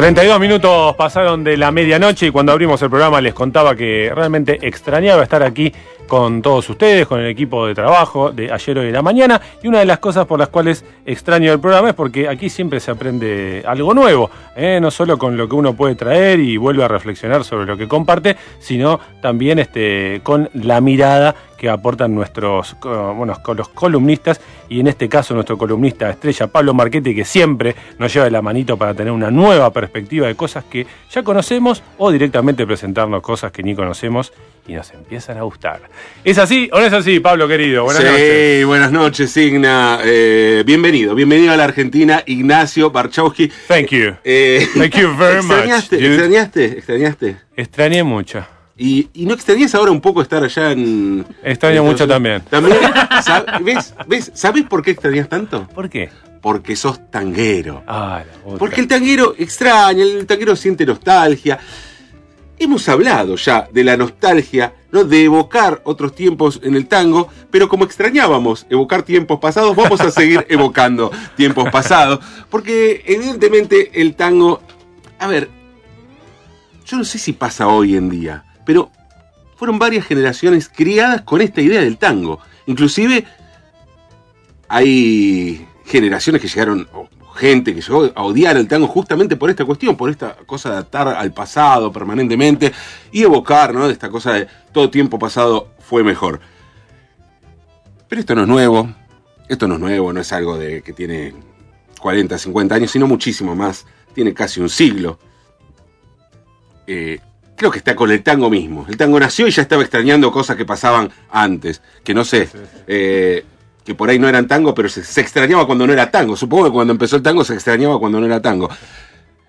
32 minutos pasaron de la medianoche y cuando abrimos el programa les contaba que realmente extrañaba estar aquí con todos ustedes, con el equipo de trabajo de ayer, hoy y la mañana. Y una de las cosas por las cuales extraño el programa es porque aquí siempre se aprende algo nuevo, ¿eh? no solo con lo que uno puede traer y vuelve a reflexionar sobre lo que comparte, sino también este, con la mirada que aportan nuestros bueno, los columnistas y en este caso nuestro columnista estrella Pablo Marchetti que siempre nos lleva de la manito para tener una nueva perspectiva de cosas que ya conocemos o directamente presentarnos cosas que ni conocemos y nos empiezan a gustar. ¿Es así o no es así, Pablo querido? Buenas sí, noches. buenas noches, Igna. Eh, bienvenido, bienvenido a la Argentina, Ignacio Barchowski. Thank you. Eh, Thank you very much. ¿Extrañaste? ¿Extrañaste? Extrañé mucho. Y, no extrañas ahora un poco estar allá en. Extraño mucho también. ¿También? ¿Ves? ¿Ves? ¿Sabes por qué extrañas tanto? ¿Por qué? Porque sos tanguero. Ah, Porque el tanguero extraña, el tanguero siente nostalgia. Hemos hablado ya de la nostalgia, ¿no? De evocar otros tiempos en el tango, pero como extrañábamos evocar tiempos pasados, vamos a seguir evocando tiempos pasados. Porque evidentemente el tango. A ver, yo no sé si pasa hoy en día pero fueron varias generaciones criadas con esta idea del tango. Inclusive hay generaciones que llegaron, gente que llegó a odiar el tango justamente por esta cuestión, por esta cosa de atar al pasado permanentemente y evocar, ¿no? De esta cosa de todo tiempo pasado fue mejor. Pero esto no es nuevo, esto no es nuevo, no es algo de que tiene 40, 50 años, sino muchísimo más, tiene casi un siglo. Eh, creo que está con el tango mismo. El tango nació y ya estaba extrañando cosas que pasaban antes, que no sé, eh, que por ahí no eran tango, pero se, extrañaba cuando no era tango. Supongo que cuando empezó el tango se extrañaba cuando no era tango.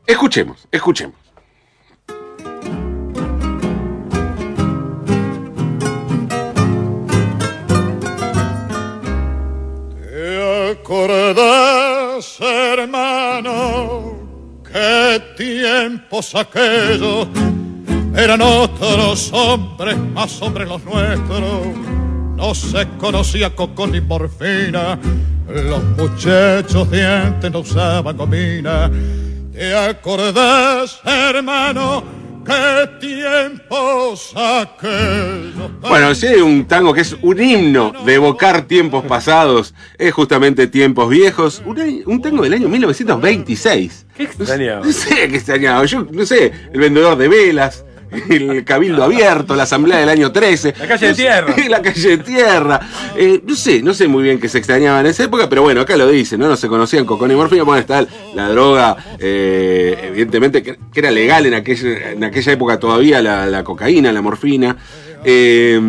Escuchemos, escuchemos. ¿Te acordás, hermano, qué tiempos aquellos? Eran otros hombres, más hombres los nuestros. No se conocía coco ni morfina. Los muchachos de antes no usaban gomina. ¿Te acordás, hermano? ¿Qué tiempos aquellos? Bueno, si hay un tango que es un himno de evocar tiempos pasados, es justamente Tiempos Viejos, un, tango del año 1926. ¿Qué extrañaba? No sé qué extrañaba, yo no sé, el vendedor de velas, el Cabildo Abierto, la Asamblea del año 13. La calle de tierra. la calle de tierra. Eh, no sé, no sé muy bien qué se extrañaba en esa época, pero bueno, acá lo dicen, ¿no? No se conocían cocón y morfina. Bueno, está la droga, eh, evidentemente, que, era legal en aquella, en aquella época todavía, la, cocaína, la morfina. Eh,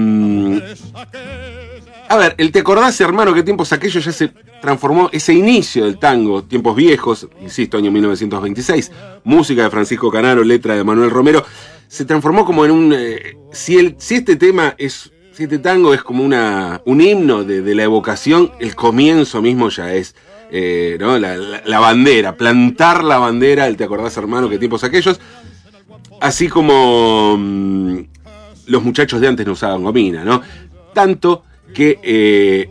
a ver, el Te acordás, hermano, qué tiempos aquellos ya se transformó ese inicio del tango, tiempos viejos, insisto, año 1926, música de Francisco Canaro, letra de Manuel Romero, se transformó como en un... Eh, si, el, si este tema es... Si este tango es como una, un himno de, la evocación, el comienzo mismo ya es eh, ¿no? La, bandera, plantar la bandera, el te acordás hermano, qué tiempos aquellos, así como mm, los muchachos de antes no usaban gomina, ¿no? Tanto que eh,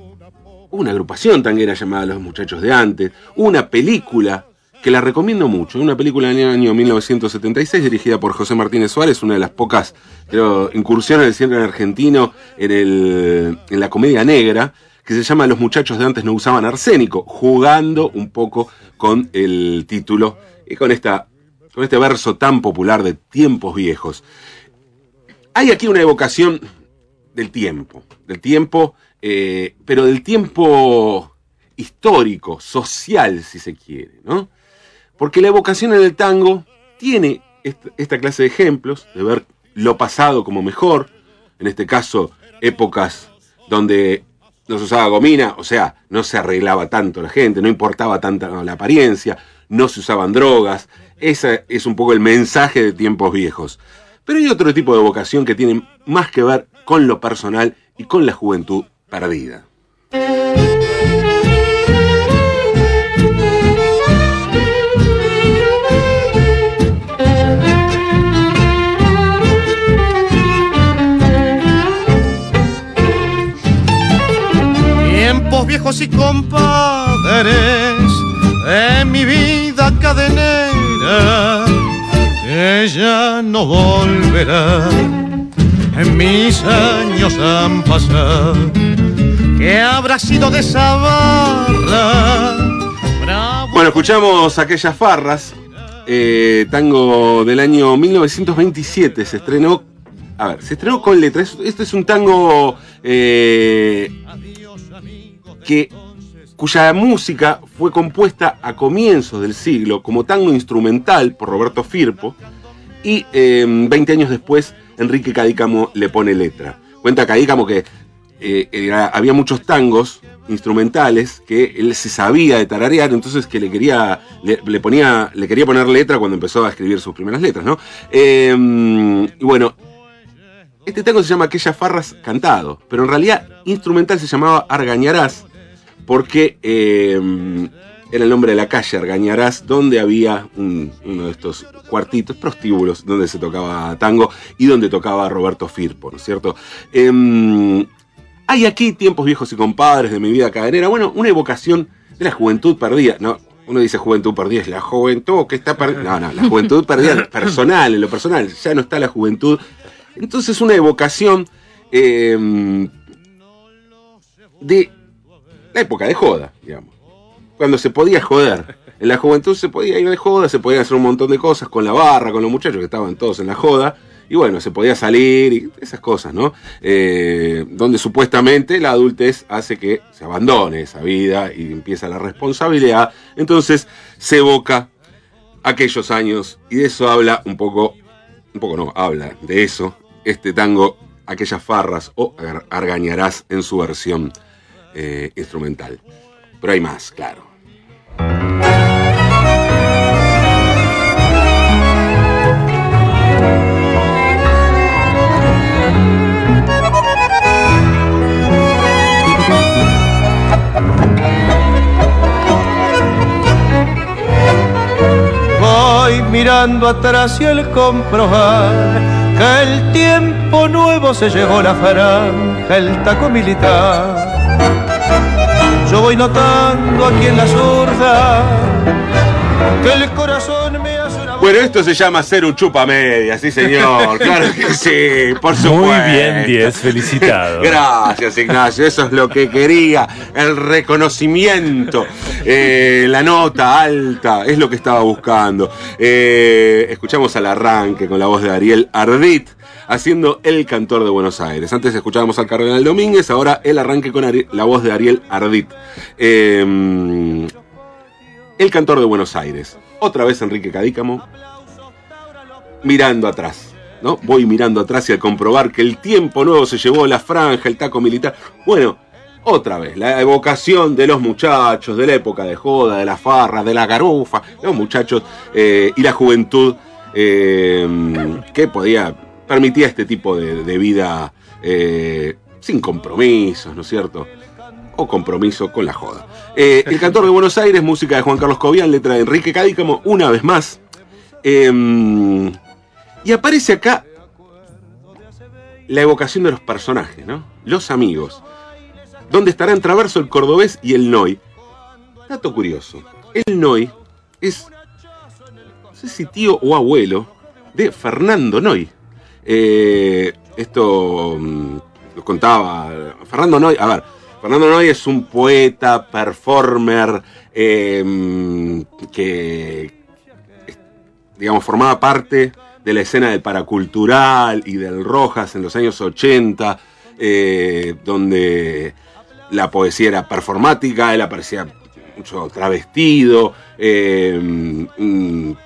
una agrupación tanguera llamada Los Muchachos de Antes, una película que la recomiendo mucho. Una película del año 1976 dirigida por José Martínez Suárez, una de las pocas incursiones del cine argentino en, en la comedia negra, que se llama Los muchachos de antes no usaban arsénico, jugando un poco con el título y con, esta, con este verso tan popular de tiempos viejos. Hay aquí una evocación del tiempo, del tiempo, eh, pero del tiempo histórico, social, si se quiere, ¿no? Porque la evocación en el tango tiene esta clase de ejemplos, de ver lo pasado como mejor, en este caso épocas donde no se usaba gomina, o sea, no se arreglaba tanto la gente, no importaba tanta la apariencia, no se usaban drogas, ese es un poco el mensaje de tiempos viejos. Pero hay otro tipo de vocación que tiene más que ver con lo personal y con la juventud perdida. Tiempos viejos y compadres en mi vida cadenera, ella no volverá. En mis años han pasado, que habrá sido de esa barra. Bravo. Bueno, escuchamos aquellas farras. eh, tango del año 1927 se estrenó. A ver, se estrenó con letras. Este es un tango eh, que cuya música fue compuesta a comienzos del siglo como tango instrumental por Roberto Firpo y eh, 20 años después Enrique Cadícamo le pone letra. Cuenta Cadícamo que eh, había muchos tangos instrumentales que él se sabía de tararear, entonces que le quería, le, ponía, le quería poner letra cuando empezó a escribir sus primeras letras, ¿no? Eh, y bueno, este tango se llama Aquellas Farras Cantado, pero en realidad instrumental se llamaba Argañarás, porque eh, era el nombre de la calle Argañarás, donde había un- uno de estos cuartitos, prostíbulos, donde se tocaba tango y donde tocaba Roberto Firpo, ¿no es cierto? Em, hay aquí tiempos viejos y compadres de mi vida cadenera, bueno, una evocación de la juventud perdida, ¿no? Uno dice juventud perdida, es la juventud que está perdida. No, no, la juventud perdida personal, en lo personal, ya no está la juventud. Entonces una evocación em, de la época de joda, digamos. Cuando se podía joder. En la juventud se podía ir de joda, se podían hacer un montón de cosas con la barra, con los muchachos que estaban todos en la joda. Y bueno, se podía salir y esas cosas, ¿no? Eh, donde supuestamente la adultez hace que se abandone esa vida y empieza la responsabilidad. Entonces se evoca aquellos años y de eso habla un poco, un poco no, habla de eso, este tango, aquellas farras o Ar- argañarás en su versión eh, instrumental. Pero hay más, claro. Voy mirando atrás y el comprobar que el tiempo nuevo se llevó la franja, el taco militar. Yo voy notando aquí en la zurda que el corazón me hace una Bueno, esto se llama ser un chupa media, sí señor, claro que sí, por supuesto. Muy bien, 10, felicitado. Gracias, Ignacio. Eso es lo que quería. El reconocimiento. eh, la nota alta. Es lo que estaba buscando. Eh, escuchamos al arranque con la voz de Ariel Ardit. Haciendo El Cantor de Buenos Aires. Antes escuchábamos al Cardenal Domínguez, ahora el arranque con la voz de Ariel Ardit. Eh, el Cantor de Buenos Aires. Otra vez Enrique Cadícamo. Mirando atrás. ¿no? Voy mirando atrás y al comprobar que el tiempo nuevo se llevó la franja, el taco militar. Bueno, otra vez, la evocación de los muchachos, de la época de joda, de la farra, de la garufa, los muchachos eh, y la juventud eh, que podía, permitía este tipo de, de vida eh, sin compromisos, ¿no es cierto? O compromiso con la joda. Eh, el cantor de Buenos Aires, música de Juan Carlos Cobian, letra de Enrique Cadícamo, una vez más. Em, y aparece acá la evocación de los personajes, ¿no? Los amigos. Donde estarán Traverso, el cordobés y el Noy. Dato curioso. El Noy es, no sé si tío o abuelo, de Fernando Noy. Eh, esto mm, lo contaba Fernando Noy. A ver, Fernando Noy es un poeta, performer, eh, que, digamos, formaba parte de la escena del paracultural y del Rojas en los años 80, eh, donde la poesía era performática, él aparecía mucho travestido, eh, un,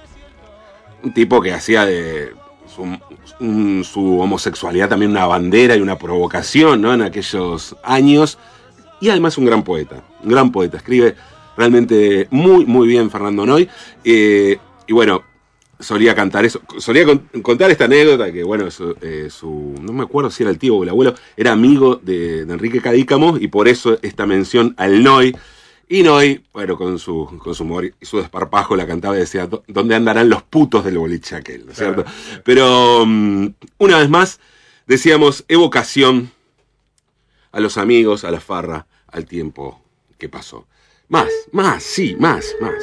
tipo que hacía de su homosexualidad también una bandera y una provocación ¿no? en aquellos años, y además un gran poeta, un gran poeta, escribe realmente muy, muy bien Fernando Noy, eh, y bueno, solía cantar eso, solía con- contar esta anécdota que, bueno, su, eh, su- no me acuerdo si era el tío o el abuelo, era amigo de, de Enrique Cadícamo y por eso esta mención al Noy. Y Noy, bueno, con su, con su humor y su desparpajo la cantaba y decía, "¿Dó- ¿dónde andarán los putos del boliche aquel? ¿no es cierto? Pero, mm, una vez más, decíamos evocación a los amigos, a la farra, al tiempo que pasó. Más, más, sí, más, más.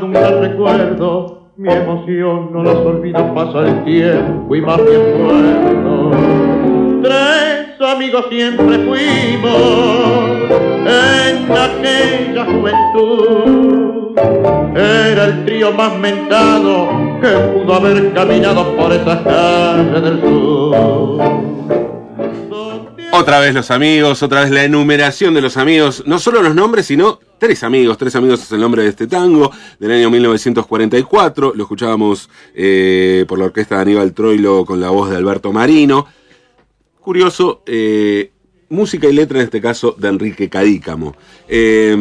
Un gran recuerdo. Mi emoción no las olvido, pasa el tiempo y más me acuerdo. Tres amigos siempre fuimos en aquella juventud. Era el trío más mentado que pudo haber caminado por esas calles del sur. Otra vez los amigos, otra vez la enumeración de los amigos, no solo los nombres, sino tres amigos. Tres amigos es el nombre de este tango del año 1944. Lo escuchábamos eh, por la orquesta de Aníbal Troilo con la voz de Alberto Marino. Curioso, eh, música y letra en este caso de Enrique Cadícamo. Eh,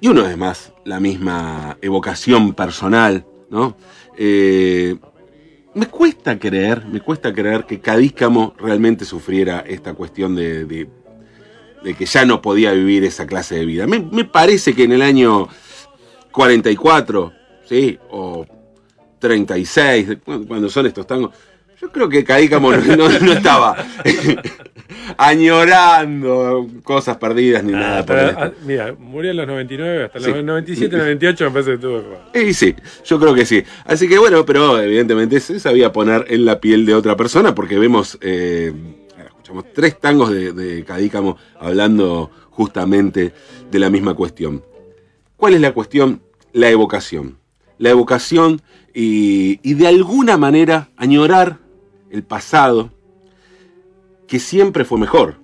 y una vez más, la misma evocación personal, ¿no? Me cuesta creer, me cuesta creer que Cadícamo realmente sufriera esta cuestión de, de- que ya no podía vivir esa clase de vida. Me, parece que en el año 44, ¿sí? O 36, de- cu- cuando son estos tangos, yo creo que Cadícamo no estaba añorando cosas perdidas ni nada. por el Hasta- estilo. ah, mira, murió en los 99, hasta Sí. los 97, 98 me parece que tuvo que jugar. Y sí, yo creo que sí. Así que bueno, pero evidentemente se sabía poner en la piel de otra persona porque vemos, eh, escuchamos tres tangos de, de Cadícamo hablando justamente de la misma cuestión. ¿Cuál es la cuestión? La evocación. La evocación y, y de alguna manera añorar el pasado que siempre fue mejor.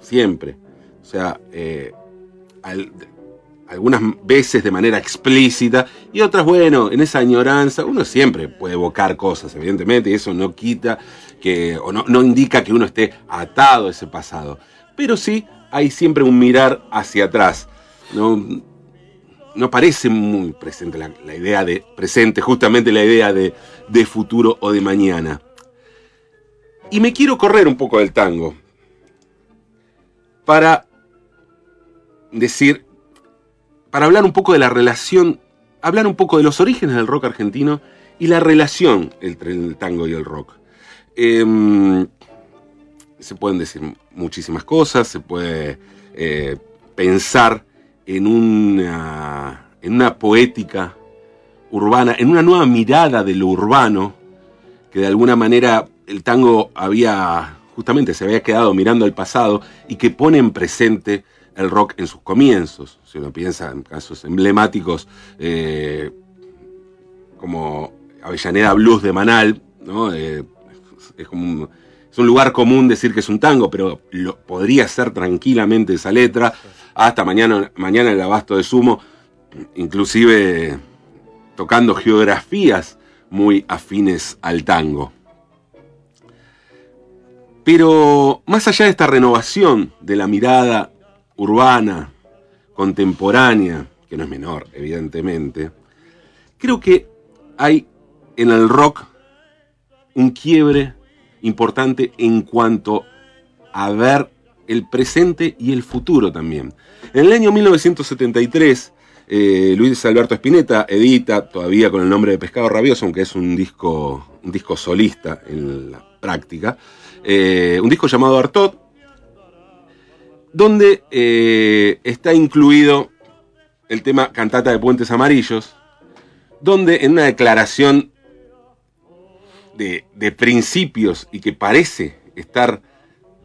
Siempre. O sea, eh, al- algunas veces de manera explícita y otras, bueno, en esa añoranza, uno siempre puede evocar cosas, evidentemente, y eso no quita que, o no, no indica que uno esté atado a ese pasado. Pero sí hay siempre un mirar hacia atrás. No, no parece muy presente la, la idea de presente, justamente la idea de, de futuro o de mañana. Y me quiero correr un poco del tango para decir para hablar un poco de la relación, hablar un poco de los orígenes del rock argentino y la relación entre el tango y el rock. Em, se pueden decir muchísimas cosas, se puede eh, pensar en una, en una poética urbana, en una nueva mirada de lo urbano, que de alguna manera el tango había, justamente se había quedado mirando al pasado y que pone en presente el rock en sus comienzos. Si uno piensa en casos emblemáticos eh, como Avellaneda Blues de Manal, ¿no? Eh, es, un lugar común decir que es un tango, pero lo, podría ser tranquilamente esa letra. Hasta mañana, mañana el abasto de sumo, inclusive tocando geografías muy afines al tango. Pero más allá de esta renovación de la mirada urbana, contemporánea, que no es menor, evidentemente, creo que hay en el rock un quiebre importante en cuanto a ver el presente y el futuro también. En el año 1973, eh, Luis Alberto Spinetta edita todavía con el nombre de Pescado Rabioso, aunque es un disco, un disco solista en la práctica, eh, un disco llamado Artot, donde eh, está incluido el tema Cantata de Puentes Amarillos, donde en una declaración de, de principios y que parece estar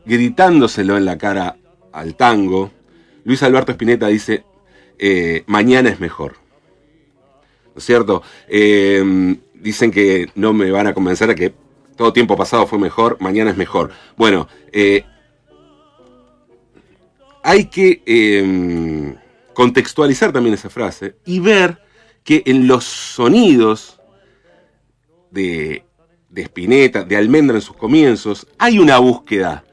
gritándoselo en la cara al tango, Luis Alberto Spinetta dice, eh, mañana es mejor. ¿No es cierto? Dicen que no me van a convencer de que todo tiempo pasado fue mejor, mañana es mejor. Bueno, eh, hay que em, contextualizar también esa frase y ver que en los sonidos de, de Spinetta, de Almendra en sus comienzos, hay una búsqueda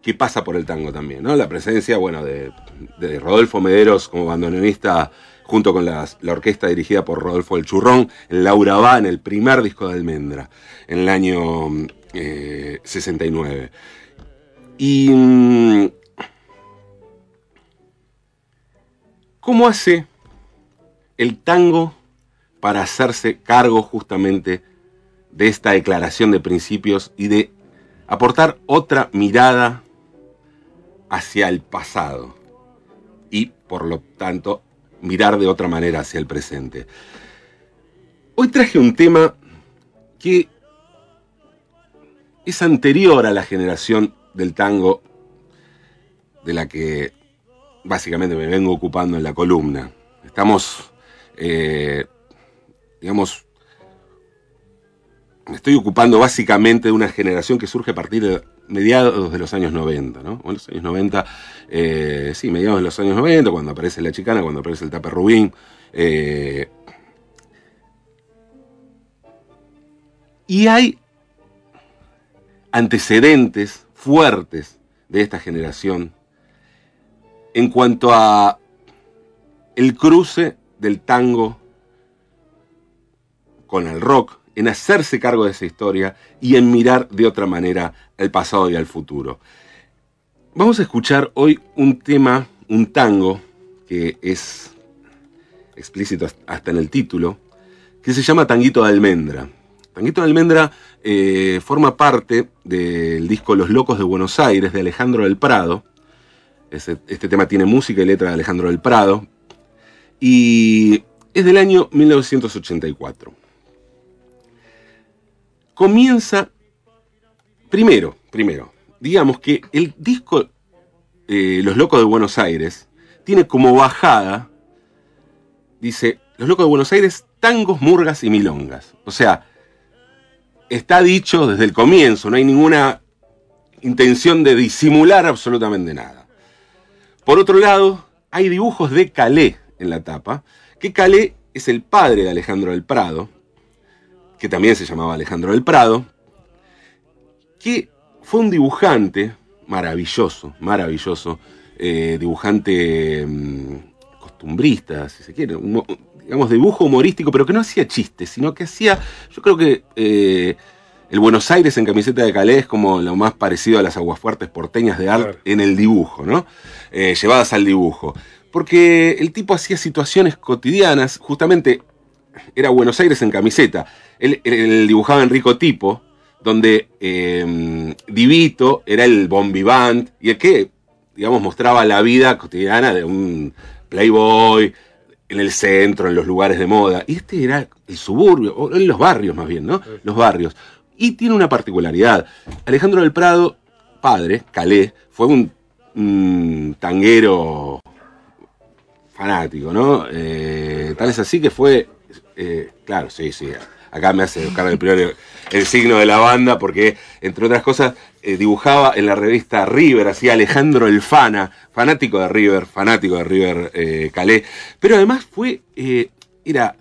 que pasa por el tango también, ¿no? La presencia, bueno, de, de Rodolfo Mederos como bandoneonista junto con la orquesta dirigida por Rodolfo El Churrón, Laura Va, en el primer disco de Almendra, en el año eh, 69. Y... mm, ¿Cómo hace el tango para hacerse cargo justamente de esta declaración de principios y de aportar otra mirada hacia el pasado y por lo tanto mirar de otra manera hacia el presente. Hoy traje un tema que es anterior a la generación del tango de la que básicamente me vengo ocupando en la columna. Estamos, eh, digamos, me estoy ocupando básicamente de una generación que surge a partir de mediados de los años 90, ¿no? O en los años 90, eh, sí, mediados de los años 90, cuando aparece La Chicana, cuando aparece el Tape Rubín. eh, y hay antecedentes fuertes de esta generación en cuanto a el cruce del tango con el rock, en hacerse cargo de esa historia y en mirar de otra manera al pasado y al futuro. Vamos a escuchar hoy un tema, un tango, que es explícito hasta en el título, que se llama Tanguito de Almendra. Tanguito de Almendra eh, forma parte del disco Los Locos de Buenos Aires de Alejandro del Prado. Este, este tema tiene música y letra de Alejandro del Prado. Y es del año 1984 comienza primero, primero, digamos que el disco eh, Los Locos de Buenos Aires tiene como bajada, dice, Los Locos de Buenos Aires, tangos, murgas y milongas. O sea, está dicho desde el comienzo, no hay ninguna intención de disimular absolutamente nada. Por otro lado, hay dibujos de Calé en la tapa, que Calé es el padre de Alejandro del Prado, que también se llamaba Alejandro del Prado, que fue un dibujante maravilloso, maravilloso, eh, dibujante mm, costumbrista, si se quiere, un digamos, dibujo humorístico, pero que no hacía chistes, sino que hacía, yo creo que eh, el Buenos Aires en camiseta de Calais es como lo más parecido a las aguafuertes porteñas de art Claro. en el dibujo, ¿no? Eh, llevadas al dibujo. Porque el tipo hacía situaciones cotidianas, justamente era Buenos Aires en camiseta. Él, él- dibujaba en rico tipo, donde eh, Divito era el bon vivant y el que, digamos, mostraba la vida cotidiana de un playboy en el centro, en los lugares de moda. Y este era el suburbio, o en los barrios más bien, ¿no? Los barrios. Y tiene una particularidad. Alejandro del Prado, padre, Calé, fue un, un tanguero fanático, ¿no? Eh, tal es así que fue, eh, claro, sí, sí, acá me hace buscar el signo de la banda porque, entre otras cosas, eh, dibujaba en la revista River, hacía Alejandro el Fana, fanático de River, fanático de River eh, Calé, pero además fue, eh, era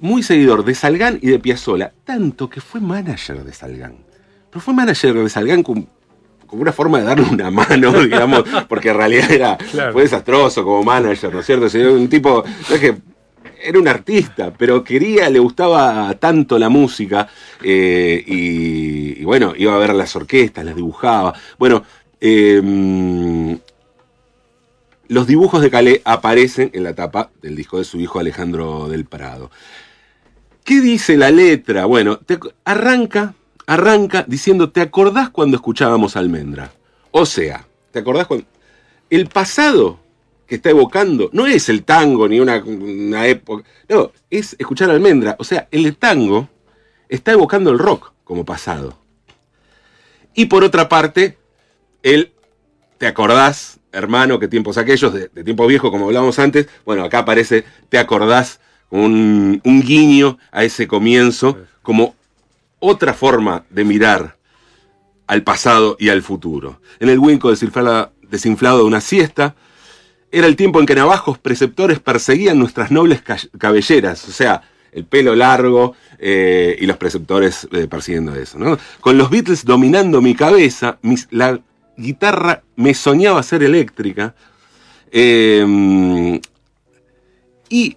muy seguidor de Salgán y de Piazzola, tanto que fue manager de Salgán. Pero fue manager de Salgán con, como una forma de darle una mano, digamos, porque en realidad era, Claro. fue desastroso como manager, ¿no es cierto? Un tipo, no es que era un artista, pero quería, le gustaba tanto la música, eh, y, bueno, iba a ver las orquestas, las dibujaba. Bueno, eh, los dibujos de Calé aparecen en la tapa del disco de su hijo Alejandro del Prado. ¿Qué dice la letra? Bueno, te- arranca, arranca diciendo, ¿te acordás cuando escuchábamos Almendra? O sea, ¿te acordás cuando... El pasado que está evocando no es el tango ni una, una época, no, es escuchar Almendra. O sea, el tango está evocando el rock como pasado. Y por otra parte, el ¿Te acordás, hermano, qué tiempos aquellos, de, de tiempo viejo, como hablábamos antes? Bueno, acá aparece, ¿te acordás? Un, un guiño a ese comienzo, como otra forma de mirar al pasado y al futuro. En el Winco desinflado de una siesta, era el tiempo en que navajos preceptores perseguían nuestras nobles ca- cabelleras, o sea, el pelo largo eh, y los preceptores eh, persiguiendo eso. Con los Beatles dominando mi cabeza, la guitarra me soñaba ser eléctrica. eh, y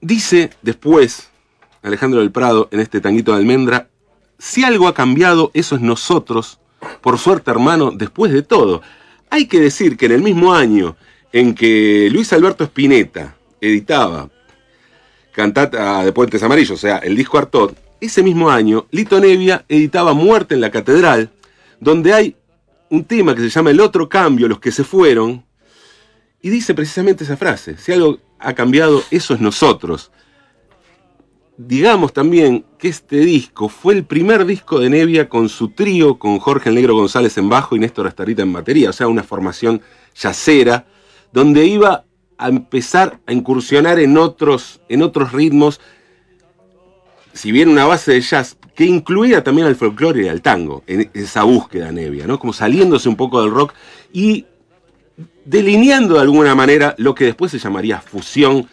dice después Alejandro del Prado en este tanguito de almendra, si algo ha cambiado, eso es nosotros, por suerte hermano, después de todo. Hay que decir que en el mismo año en que Luis Alberto Spinetta editaba Cantata de Puentes Amarillos, o sea, el disco Artot, ese mismo año Lito Nevia editaba Muerte en la Catedral, donde hay un tema que se llama El otro cambio, los que se fueron, y dice precisamente esa frase, si algo ha cambiado, eso es nosotros. Digamos también que este disco fue el primer disco de Nevia con su trío, con Jorge el Negro González en bajo y Néstor Astarita en batería, o sea, una formación yacera, donde iba a empezar a incursionar en otros, en otros ritmos, si bien una base de jazz que incluía también al folclore y al tango, en esa búsqueda Nevia, ¿no? Como saliéndose un poco del rock y delineando de alguna manera lo que después se llamaría fusión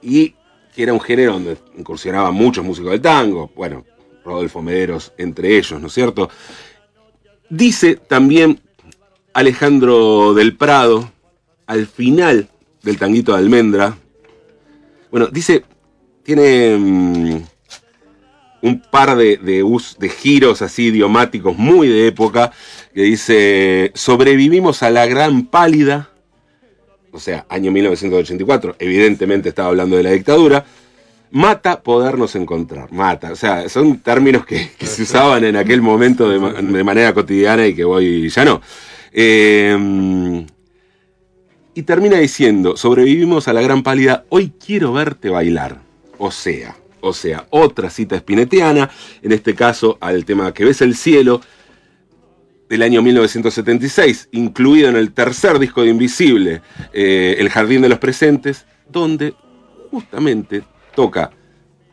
y que era un género donde incursionaban muchos músicos del tango, bueno, Rodolfo Mederos entre ellos, ¿no es cierto? Dice también Alejandro del Prado, al final del tanguito de almendra, bueno, dice, tiene mm, un par de, us- de giros así idiomáticos muy de época, que dice, sobrevivimos a la gran pálida, o sea, año 1984, evidentemente estaba hablando de la dictadura, mata podernos encontrar, mata, o sea, son términos que, se usaban en aquel momento de manera cotidiana y que hoy ya no. Eh, y termina diciendo, sobrevivimos a la gran pálida, hoy quiero verte bailar. O sea, o sea, otra cita espinetiana, en este caso al tema que ves el cielo, del año 1976, incluido en el tercer disco de Invisible, eh, El Jardín de los Presentes, donde justamente toca,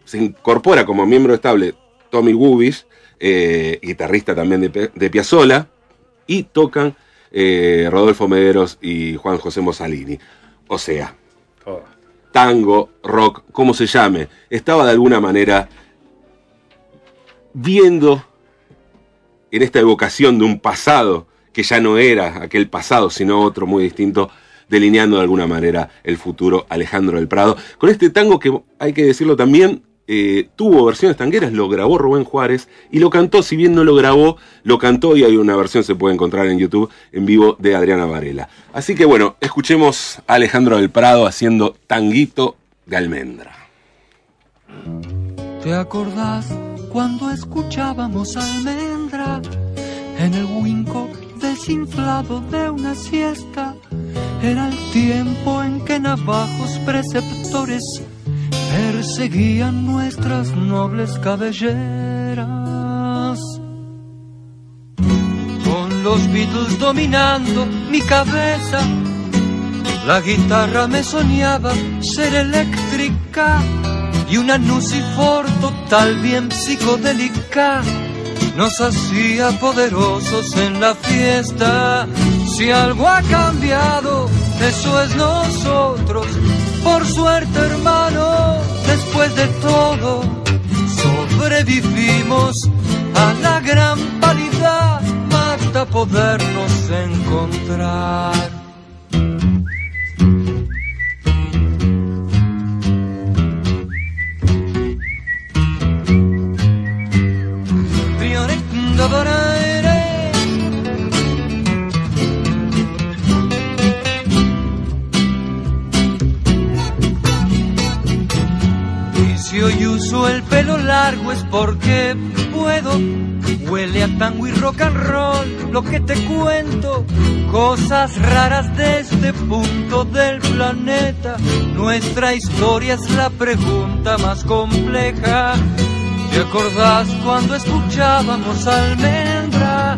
se incorpora como miembro estable Tommy Gubish, eh, guitarrista también de, de Piazzolla, y tocan eh, Rodolfo Mederos y Juan José Mosalini. O sea, Todas. tango, rock, como se llame, estaba de alguna manera viendo en esta evocación de un pasado que ya no era aquel pasado, sino otro muy distinto, delineando de alguna manera el futuro Alejandro del Prado. Con este tango que hay que decirlo también, eh, tuvo versiones tangueras, lo grabó Rubén Juárez y lo cantó, si bien no lo grabó, lo cantó y hay una versión, se puede encontrar en YouTube, en vivo, de Adriana Varela. Así que bueno, escuchemos a Alejandro del Prado haciendo tanguito de almendra. ¿Te acordás cuando escuchábamos almendra en el huinco desinflado de una siesta? Era el tiempo en que navajos preceptores perseguían nuestras nobles cabelleras. Con los Beatles dominando mi cabeza, la guitarra me soñaba ser eléctrica y una Nucifor total bien psicodélica nos hacía poderosos en la fiesta. Si algo ha cambiado, eso es nosotros. Por suerte, hermano, después de todo, sobrevivimos a la gran pálida hasta podernos encontrar. Nuestra historia es la pregunta más compleja. ¿Te acordás cuando escuchábamos almendra?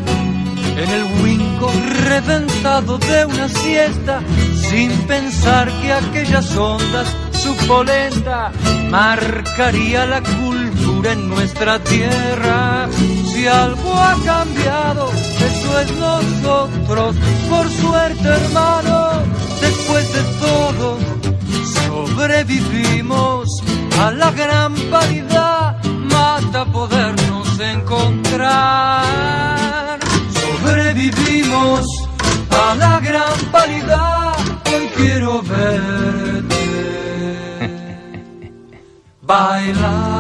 En el winco reventado de una siesta, sin pensar que aquellas ondas, su polenta, marcaría la cultura en nuestra tierra. Si algo ha cambiado, eso es nosotros, por suerte hermano, después de todo, sobrevivimos a la gran paridad, mata podernos encontrar. Sobrevivimos a la gran paridad, hoy quiero verte bailar.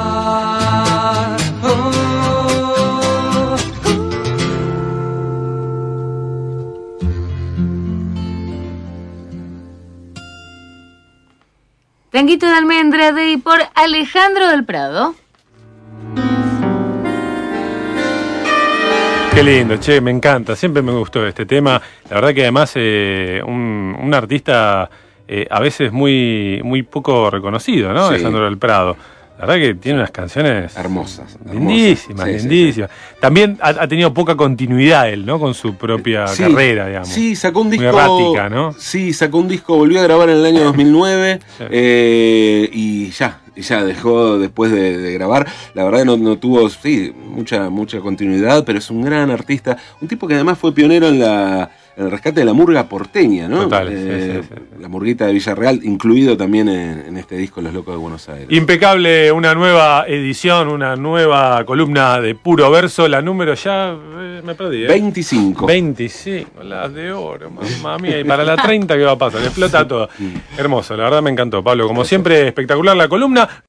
Tanguito de almendra de y por Alejandro del Prado. Qué lindo, che, me encanta. Siempre me gustó este tema. La verdad que además eh, un, un artista eh, a veces muy, muy poco reconocido, ¿no? Sí. Alejandro del Prado. La verdad que tiene unas canciones Hermosas. hermosas. lindísimas, Sí, sí, lindísimas. También ha, ha tenido poca continuidad él, ¿no? Con su propia carrera, digamos. Sí, sacó un Muy disco. errática, ¿no? Sí, sacó un disco, volvió a grabar en el año 2009 Sí. eh, y ya, y ya dejó después de, de grabar. La verdad no, no tuvo, sí, mucha, mucha continuidad, pero es un gran artista. Un tipo que además fue pionero en la el rescate de la murga porteña, ¿no? Total, sí, Eh, sí, sí. La murguita de Villarreal, incluido también en, en este disco Los Locos de Buenos Aires. Impecable, una nueva edición, una nueva columna de puro verso. La número ya, eh, me perdí, ¿eh? 25. 25, las de oro, mamá mía. Y para la 30, ¿qué va a pasar? Explota todo. Hermoso, la verdad me encantó, Pablo. Como siempre, espectacular la columna.